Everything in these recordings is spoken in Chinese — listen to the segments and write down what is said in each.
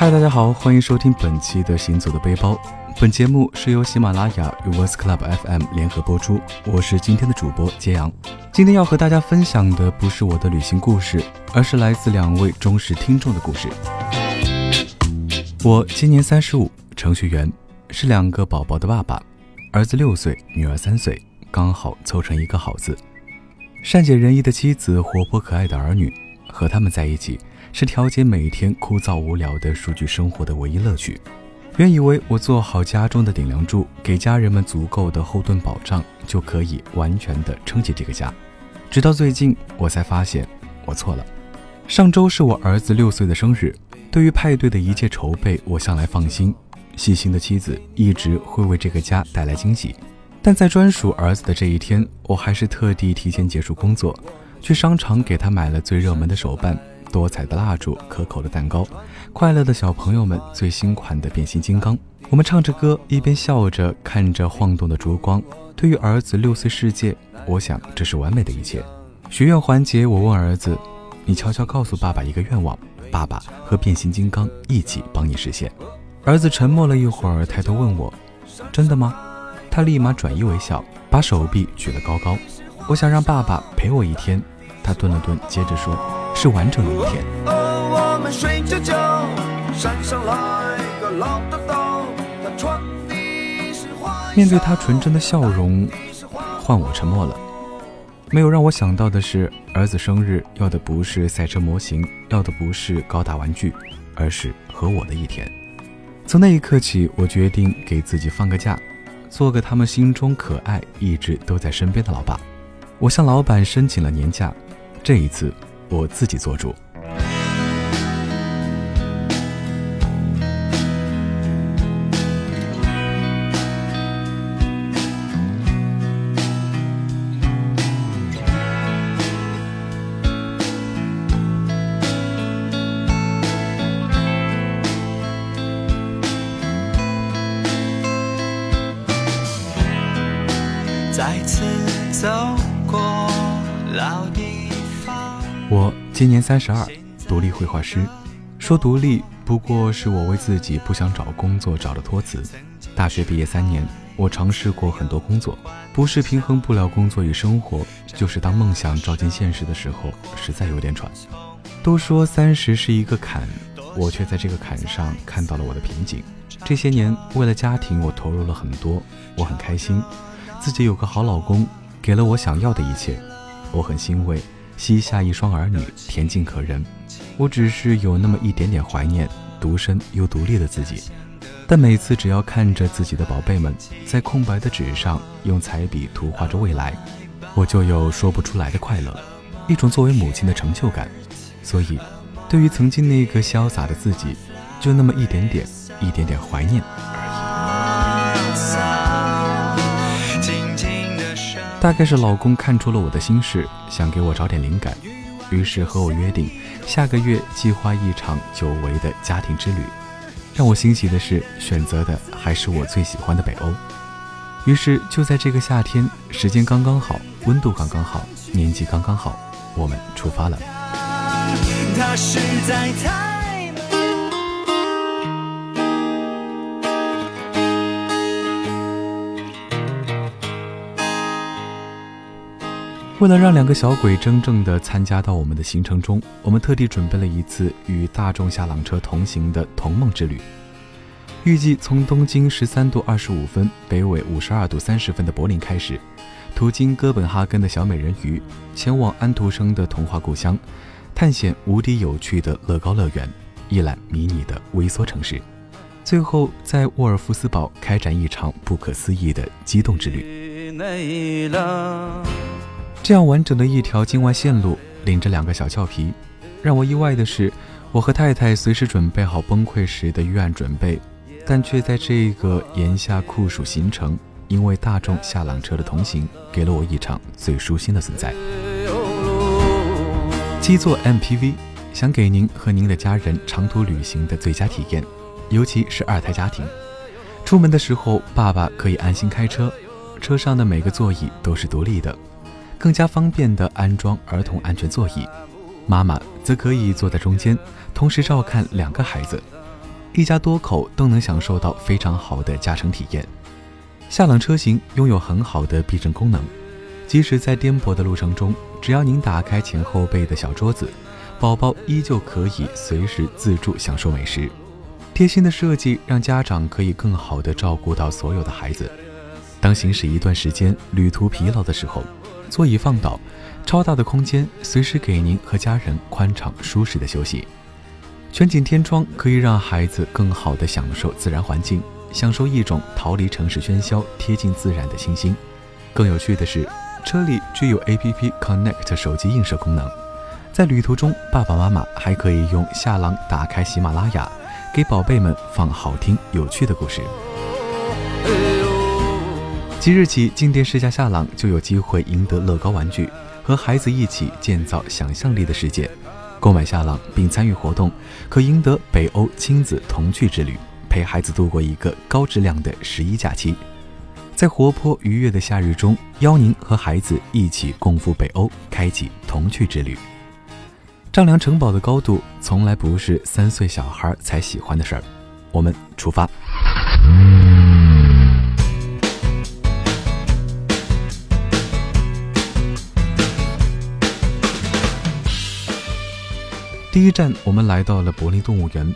嗨，大家好，欢迎收听本期的《行走的背包》。本节目是由喜马拉雅与 Voice Club FM 联合播出。我是今天的主播揭阳。今天要和大家分享的不是我的旅行故事，而是来自两位忠实听众的故事。我今年三十五，程序员，是两个宝宝的爸爸，儿子六岁，女儿三岁，刚好凑成一个好字。善解人意的妻子，活泼可爱的儿女，和他们在一起。是调节每天枯燥无聊的数据生活的唯一乐趣。原以为我做好家中的顶梁柱，给家人们足够的后盾保障，就可以完全的撑起这个家。直到最近，我才发现我错了。上周是我儿子六岁的生日，对于派对的一切筹备，我向来放心。细心的妻子一直会为这个家带来惊喜，但在专属儿子的这一天，我还是特地提前结束工作，去商场给他买了最热门的手办。多彩的蜡烛，可口的蛋糕，快乐的小朋友们，最新款的变形金刚。我们唱着歌，一边笑着看着晃动的烛光。对于儿子六岁世界，我想这是完美的一切。许愿环节，我问儿子：“你悄悄告诉爸爸一个愿望，爸爸和变形金刚一起帮你实现。”儿子沉默了一会儿，抬头问我：“真的吗？”他立马转移为笑，把手臂举得高高。我想让爸爸陪我一天。他顿了顿，接着说。是完整的一天。面对他纯真的笑容，换我沉默了。没有让我想到的是，儿子生日要的不是赛车模型，要的不是高达玩具，而是和我的一天。从那一刻起，我决定给自己放个假，做个他们心中可爱、一直都在身边的老爸。我向老板申请了年假，这一次。我自己做主。我今年三十二，独立绘画师。说独立，不过是我为自己不想找工作找的托词。大学毕业三年，我尝试过很多工作，不是平衡不了工作与生活，就是当梦想照进现实的时候，实在有点喘。都说三十是一个坎，我却在这个坎上看到了我的瓶颈。这些年，为了家庭，我投入了很多，我很开心，自己有个好老公，给了我想要的一切，我很欣慰。膝下一双儿女，恬静可人。我只是有那么一点点怀念独身又独立的自己。但每次只要看着自己的宝贝们在空白的纸上用彩笔涂画着未来，我就有说不出来的快乐，一种作为母亲的成就感。所以，对于曾经那个潇洒的自己，就那么一点点、一点点怀念。大概是老公看出了我的心事，想给我找点灵感，于是和我约定下个月计划一场久违的家庭之旅。让我欣喜的是，选择的还是我最喜欢的北欧。于是就在这个夏天，时间刚刚好，温度刚刚好，年纪刚刚好，我们出发了。为了让两个小鬼真正的参加到我们的行程中，我们特地准备了一次与大众下缆车同行的童梦之旅。预计从东经十三度二十五分、北纬五十二度三十分的柏林开始，途经哥本哈根的小美人鱼，前往安徒生的童话故乡，探险无敌有趣的乐高乐园，一览迷你的微缩城市，最后在沃尔夫斯堡开展一场不可思议的激动之旅。这样完整的一条境外线路，领着两个小俏皮。让我意外的是，我和太太随时准备好崩溃时的预案准备，但却在这个炎夏酷暑行程，因为大众下缆车的同行，给了我一场最舒心的存在。七座 MPV，想给您和您的家人长途旅行的最佳体验，尤其是二胎家庭。出门的时候，爸爸可以安心开车，车上的每个座椅都是独立的。更加方便地安装儿童安全座椅，妈妈则可以坐在中间，同时照看两个孩子。一家多口都能享受到非常好的驾乘体验。夏朗车型拥有很好的避震功能，即使在颠簸的路程中，只要您打开前后背的小桌子，宝宝依旧可以随时自助享受美食。贴心的设计让家长可以更好地照顾到所有的孩子。当行驶一段时间，旅途疲劳的时候，座椅放倒，超大的空间随时给您和家人宽敞舒适的休息。全景天窗可以让孩子更好地享受自然环境，享受一种逃离城市喧嚣、贴近自然的清新。更有趣的是，车里具有 APP Connect 手机映射功能，在旅途中，爸爸妈妈还可以用夏朗打开喜马拉雅，给宝贝们放好听有趣的故事。即日起，进店试驾夏朗就有机会赢得乐高玩具，和孩子一起建造想象力的世界。购买夏朗并参与活动，可赢得北欧亲子童趣之旅，陪孩子度过一个高质量的十一假期。在活泼愉悦的夏日中，邀您和孩子一起共赴北欧，开启童趣之旅。丈量城堡的高度，从来不是三岁小孩才喜欢的事儿。我们出发。第一站，我们来到了柏林动物园。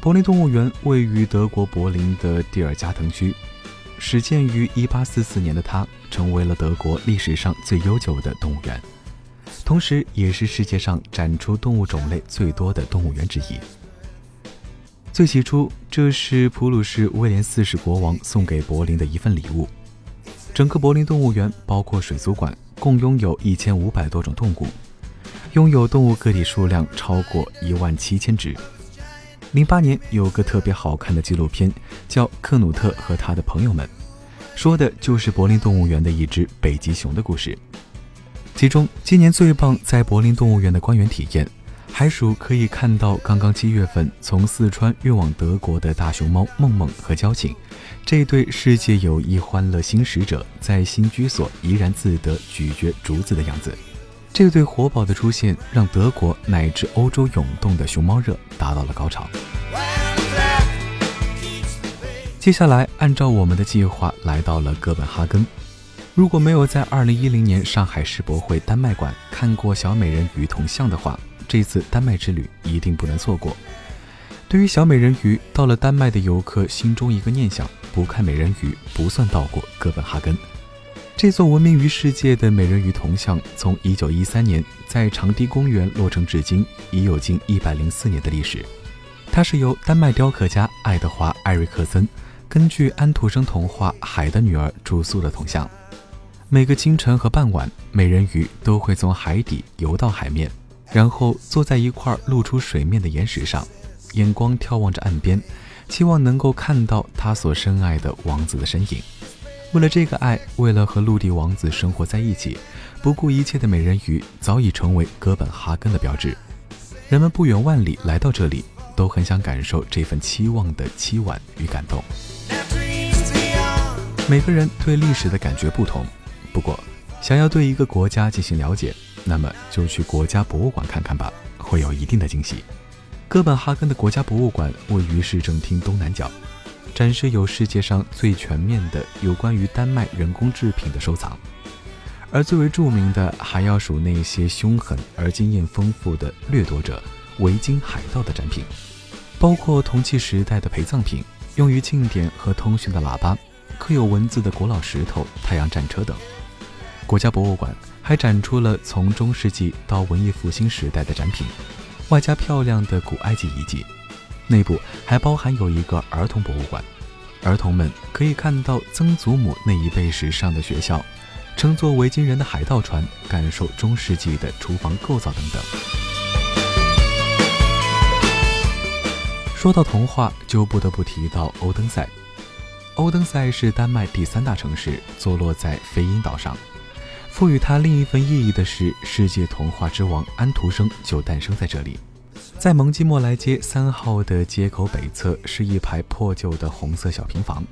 柏林动物园位于德国柏林的蒂尔加滕区，始建于1844年的它，成为了德国历史上最悠久的动物园，同时也是世界上展出动物种类最多的动物园之一。最起初，这是普鲁士威廉四世国王送给柏林的一份礼物。整个柏林动物园包括水族馆，共拥有一千五百多种动物。拥有动物个体数量超过一万七千只。零八年有个特别好看的纪录片，叫《克努特和他的朋友们》，说的就是柏林动物园的一只北极熊的故事。其中，今年最棒在柏林动物园的观园体验，还属可以看到刚刚七月份从四川运往德国的大熊猫梦梦和交警这对世界友谊欢乐新使者在新居所怡然自得咀嚼竹子的样子。这对活宝的出现，让德国乃至欧洲涌动的熊猫热达到了高潮。接下来，按照我们的计划来到了哥本哈根。如果没有在2010年上海世博会丹麦馆看过小美人鱼铜像的话，这次丹麦之旅一定不能错过。对于小美人鱼，到了丹麦的游客心中一个念想：不看美人鱼不算到过哥本哈根。这座闻名于世界的美人鱼铜像，从1913年在长堤公园落成至今，已有近104年的历史。它是由丹麦雕刻家爱德华·艾瑞克森根据安徒生童话《海的女儿》铸塑的铜像。每个清晨和傍晚，美人鱼都会从海底游到海面，然后坐在一块露出水面的岩石上，眼光眺望着岸边，期望能够看到她所深爱的王子的身影。为了这个爱，为了和陆地王子生活在一起，不顾一切的美人鱼早已成为哥本哈根的标志。人们不远万里来到这里，都很想感受这份期望的凄婉与感动。每个人对历史的感觉不同，不过想要对一个国家进行了解，那么就去国家博物馆看看吧，会有一定的惊喜。哥本哈根的国家博物馆位于市政厅东南角。展示有世界上最全面的有关于丹麦人工制品的收藏，而最为著名的还要数那些凶狠而经验丰富的掠夺者——维京海盗的展品，包括铜器时代的陪葬品、用于庆典和通讯的喇叭、刻有文字的古老石头、太阳战车等。国家博物馆还展出了从中世纪到文艺复兴时代的展品，外加漂亮的古埃及遗迹。内部还包含有一个儿童博物馆，儿童们可以看到曾祖母那一辈时上的学校，乘坐维京人的海盗船，感受中世纪的厨房构造等等。说到童话，就不得不提到欧登塞。欧登塞是丹麦第三大城市，坐落在飞鹰岛上。赋予它另一份意义的是，世界童话之王安徒生就诞生在这里。在蒙基莫莱街三号的街口北侧是一排破旧的红色小平房，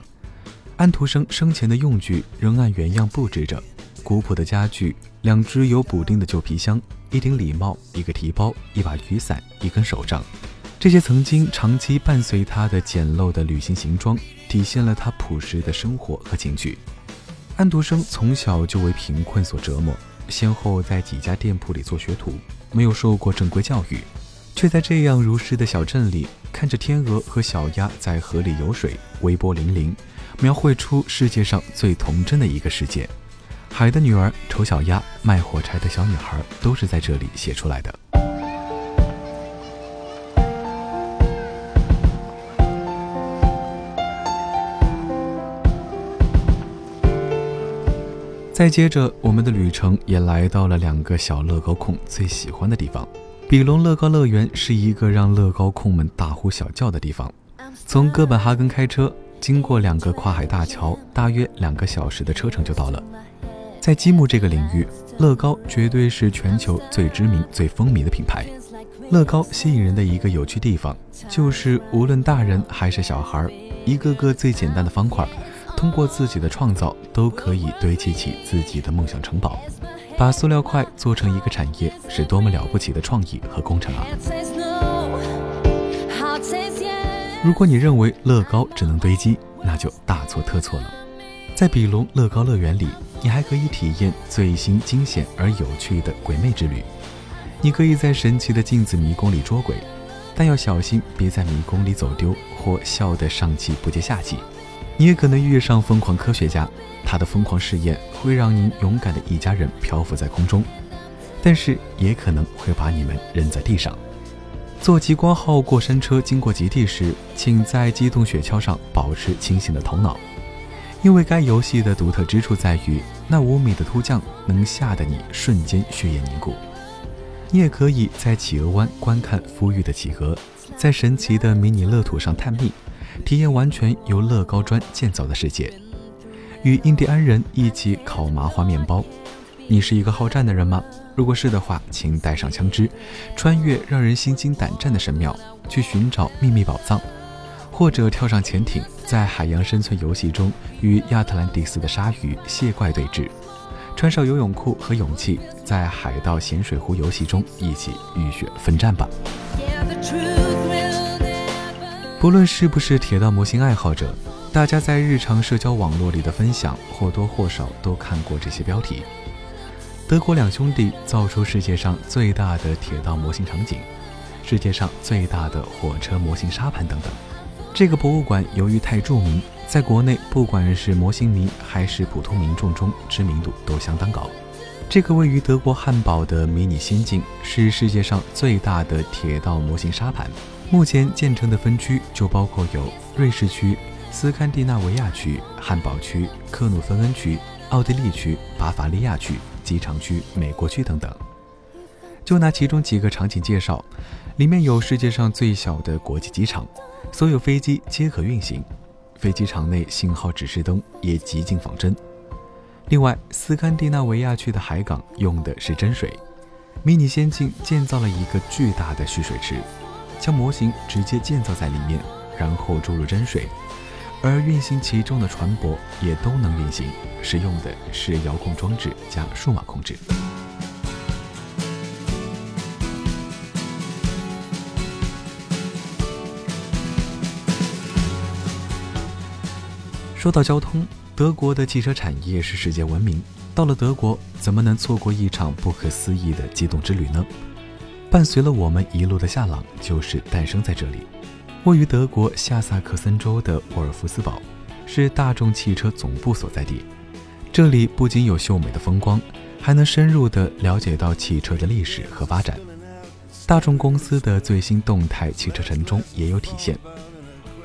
安徒生生前的用具仍按原样布置着，古朴的家具，两只有补丁的旧皮箱，一顶礼帽，一个提包，一把雨伞，一根手杖，这些曾经长期伴随他的简陋的旅行行装，体现了他朴实的生活和情趣。安徒生从小就为贫困所折磨，先后在几家店铺里做学徒，没有受过正规教育，却在这样如诗的小镇里，看着天鹅和小鸭在河里游水，微波粼粼，描绘出世界上最童真的一个世界。海的女儿、丑小鸭、卖火柴的小女孩，都是在这里写出来的。再接着，我们的旅程也来到了两个小乐高控最喜欢的地方。比隆乐高乐园是一个让乐高控们大呼小叫的地方。从哥本哈根开车，经过两个跨海大桥，大约两个小时的车程就到了。在积木这个领域，乐高绝对是全球最知名、最风靡的品牌。乐高吸引人的一个有趣地方，就是无论大人还是小孩，一个个最简单的方块。通过自己的创造，都可以堆砌起自己的梦想城堡。把塑料块做成一个产业，是多么了不起的创意和工程啊！如果你认为乐高只能堆积，那就大错特错了。在比龙乐高乐园里，你还可以体验最新惊险而有趣的鬼魅之旅。你可以在神奇的镜子迷宫里捉鬼，但要小心别在迷宫里走丢或笑得上气不接下气。你也可能遇上疯狂科学家，他的疯狂试验会让您勇敢的一家人漂浮在空中，但是也可能会把你们扔在地上。坐极光号过山车经过极地时，请在机动雪橇上保持清醒的头脑，因为该游戏的独特之处在于那五米的突降能吓得你瞬间血液凝固。你也可以在企鹅湾观看孵育的企鹅，在神奇的迷你乐土上探秘。体验完全由乐高砖建造的世界，与印第安人一起烤麻花面包。你是一个好战的人吗？如果是的话，请带上枪支，穿越让人心惊胆战的神庙，去寻找秘密宝藏，或者跳上潜艇，在海洋生存游戏中与亚特兰蒂斯的鲨鱼、蟹怪对峙。穿上游泳裤和勇气，在海盗咸水湖游戏中一起浴血奋战吧。不论是不是铁道模型爱好者，大家在日常社交网络里的分享或多或少都看过这些标题：德国两兄弟造出世界上最大的铁道模型场景，世界上最大的火车模型沙盘等等。这个博物馆由于太著名，在国内不管是模型迷还是普通民众中知名度都相当高。这个位于德国汉堡的迷你仙境是世界上最大的铁道模型沙盘。目前建成的分区就包括有瑞士区、斯堪的纳维亚区、汉堡区、克努芬恩区、奥地利区、巴伐利亚区、机场区、美国区等等。就拿其中几个场景介绍，里面有世界上最小的国际机场，所有飞机皆可运行，飞机场内信号指示灯也极尽仿真。另外，斯堪的纳维亚区的海港用的是真水，迷你仙境建造了一个巨大的蓄水池。将模型直接建造在里面，然后注入真水，而运行其中的船舶也都能运行，使用的是遥控装置加数码控制。说到交通，德国的汽车产业是世界闻名，到了德国，怎么能错过一场不可思议的机动之旅呢？伴随了我们一路的夏朗，就是诞生在这里。位于德国下萨克森州的沃尔夫斯堡，是大众汽车总部所在地。这里不仅有秀美的风光，还能深入地了解到汽车的历史和发展。大众公司的最新动态汽车城中也有体现。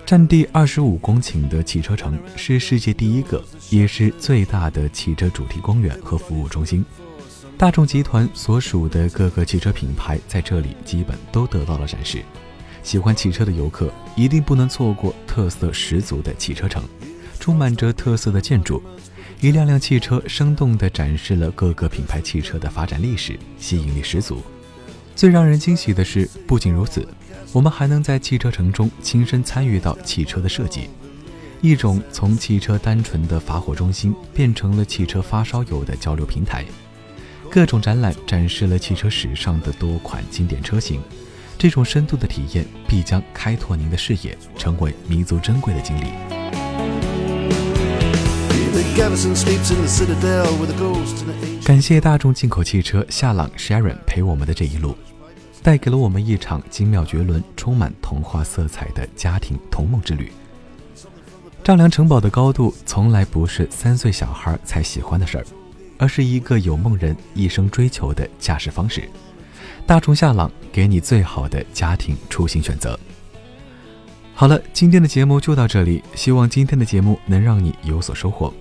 占地二十五公顷的汽车城，是世界第一个，也是最大的汽车主题公园和服务中心。大众集团所属的各个汽车品牌在这里基本都得到了展示。喜欢汽车的游客一定不能错过特色十足的汽车城，充满着特色的建筑，一辆辆汽车生动地展示了各个品牌汽车的发展历史，吸引力十足。最让人惊喜的是，不仅如此，我们还能在汽车城中亲身参与到汽车的设计，一种从汽车单纯的发货中心变成了汽车发烧友的交流平台。各种展览展示了汽车史上的多款经典车型，这种深度的体验必将开拓您的视野，成为弥足珍贵的经历。感谢大众进口汽车夏朗 Sharon 陪我们的这一路，带给了我们一场精妙绝伦、充满童话色彩的家庭童梦之旅。丈量城堡的高度，从来不是三岁小孩才喜欢的事儿，而是一个有梦人一生追求的驾驶方式。大众夏朗给你最好的家庭出行选择。好了，今天的节目就到这里，希望今天的节目能让你有所收获。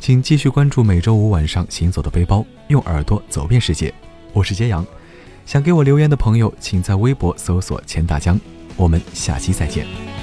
请继续关注每周五晚上《行走的背包》，用耳朵走遍世界。我是揭阳，想给我留言的朋友，请在微博搜索“钱大江”。我们下期再见。